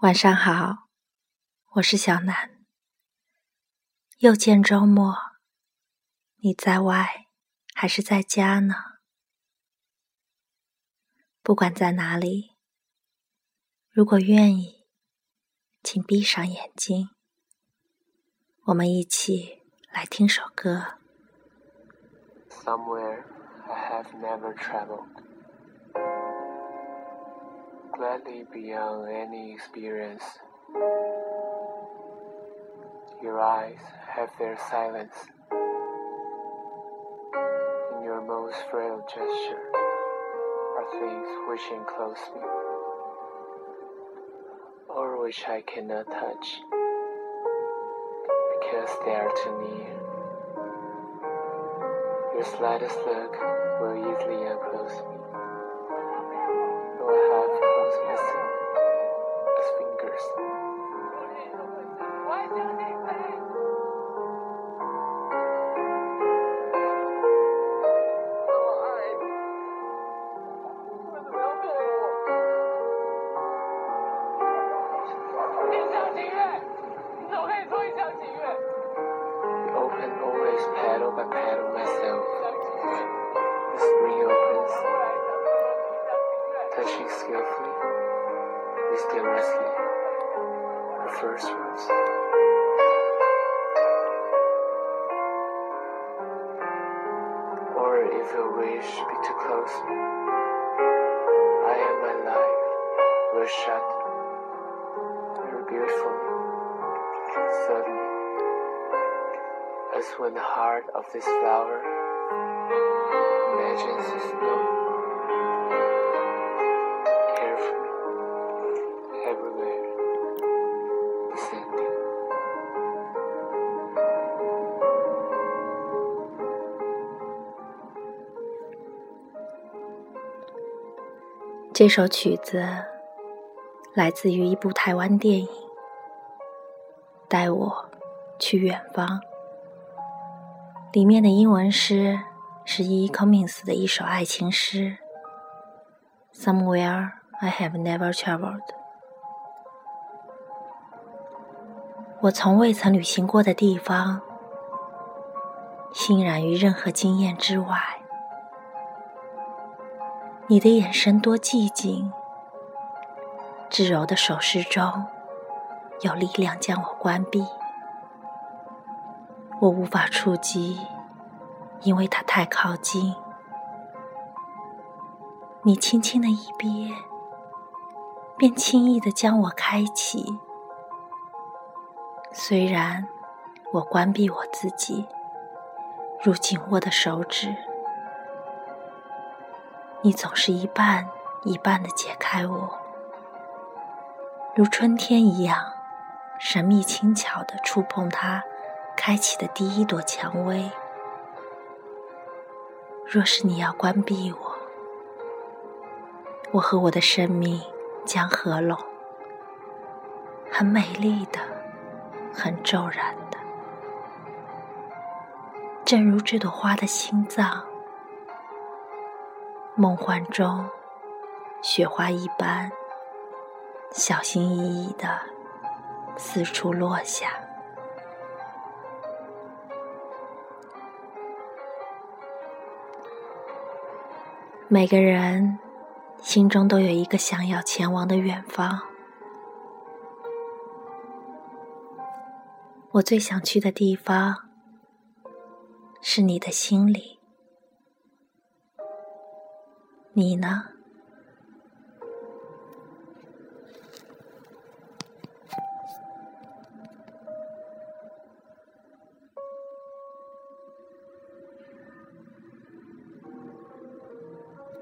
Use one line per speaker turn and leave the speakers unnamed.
晚上好，我是小南。又见周末，你在外还是在家呢？不管在哪里，如果愿意，请闭上眼睛，我们一起来听首歌。
Somewhere I have never traveled. Gladly beyond any experience. Your eyes have their silence. In your most frail gesture are things which enclose me, or which I cannot touch because they are too near. Your slightest look will easily unclose me. First. Or if your wish be to close me, I am my life will shut. Very beautifully, suddenly as when the heart of this flower imagines its bloom
这首曲子来自于一部台湾电影《带我去远方》，里面的英文诗是 E. Cummings 的一首爱情诗：“Somewhere I have never traveled。”我从未曾旅行过的地方，欣然于任何经验之外。你的眼神多寂静，至柔的手势中有力量将我关闭，我无法触及，因为它太靠近。你轻轻的一憋，便轻易的将我开启。虽然我关闭我自己，如紧握的手指。你总是一半一半的解开我，如春天一样神秘轻巧的触碰它开启的第一朵蔷薇。若是你要关闭我，我和我的生命将合拢，很美丽的，很骤然的，正如这朵花的心脏。梦幻中，雪花一般，小心翼翼的四处落下。每个人心中都有一个想要前往的远方。我最想去的地方，是你的心里。你呢？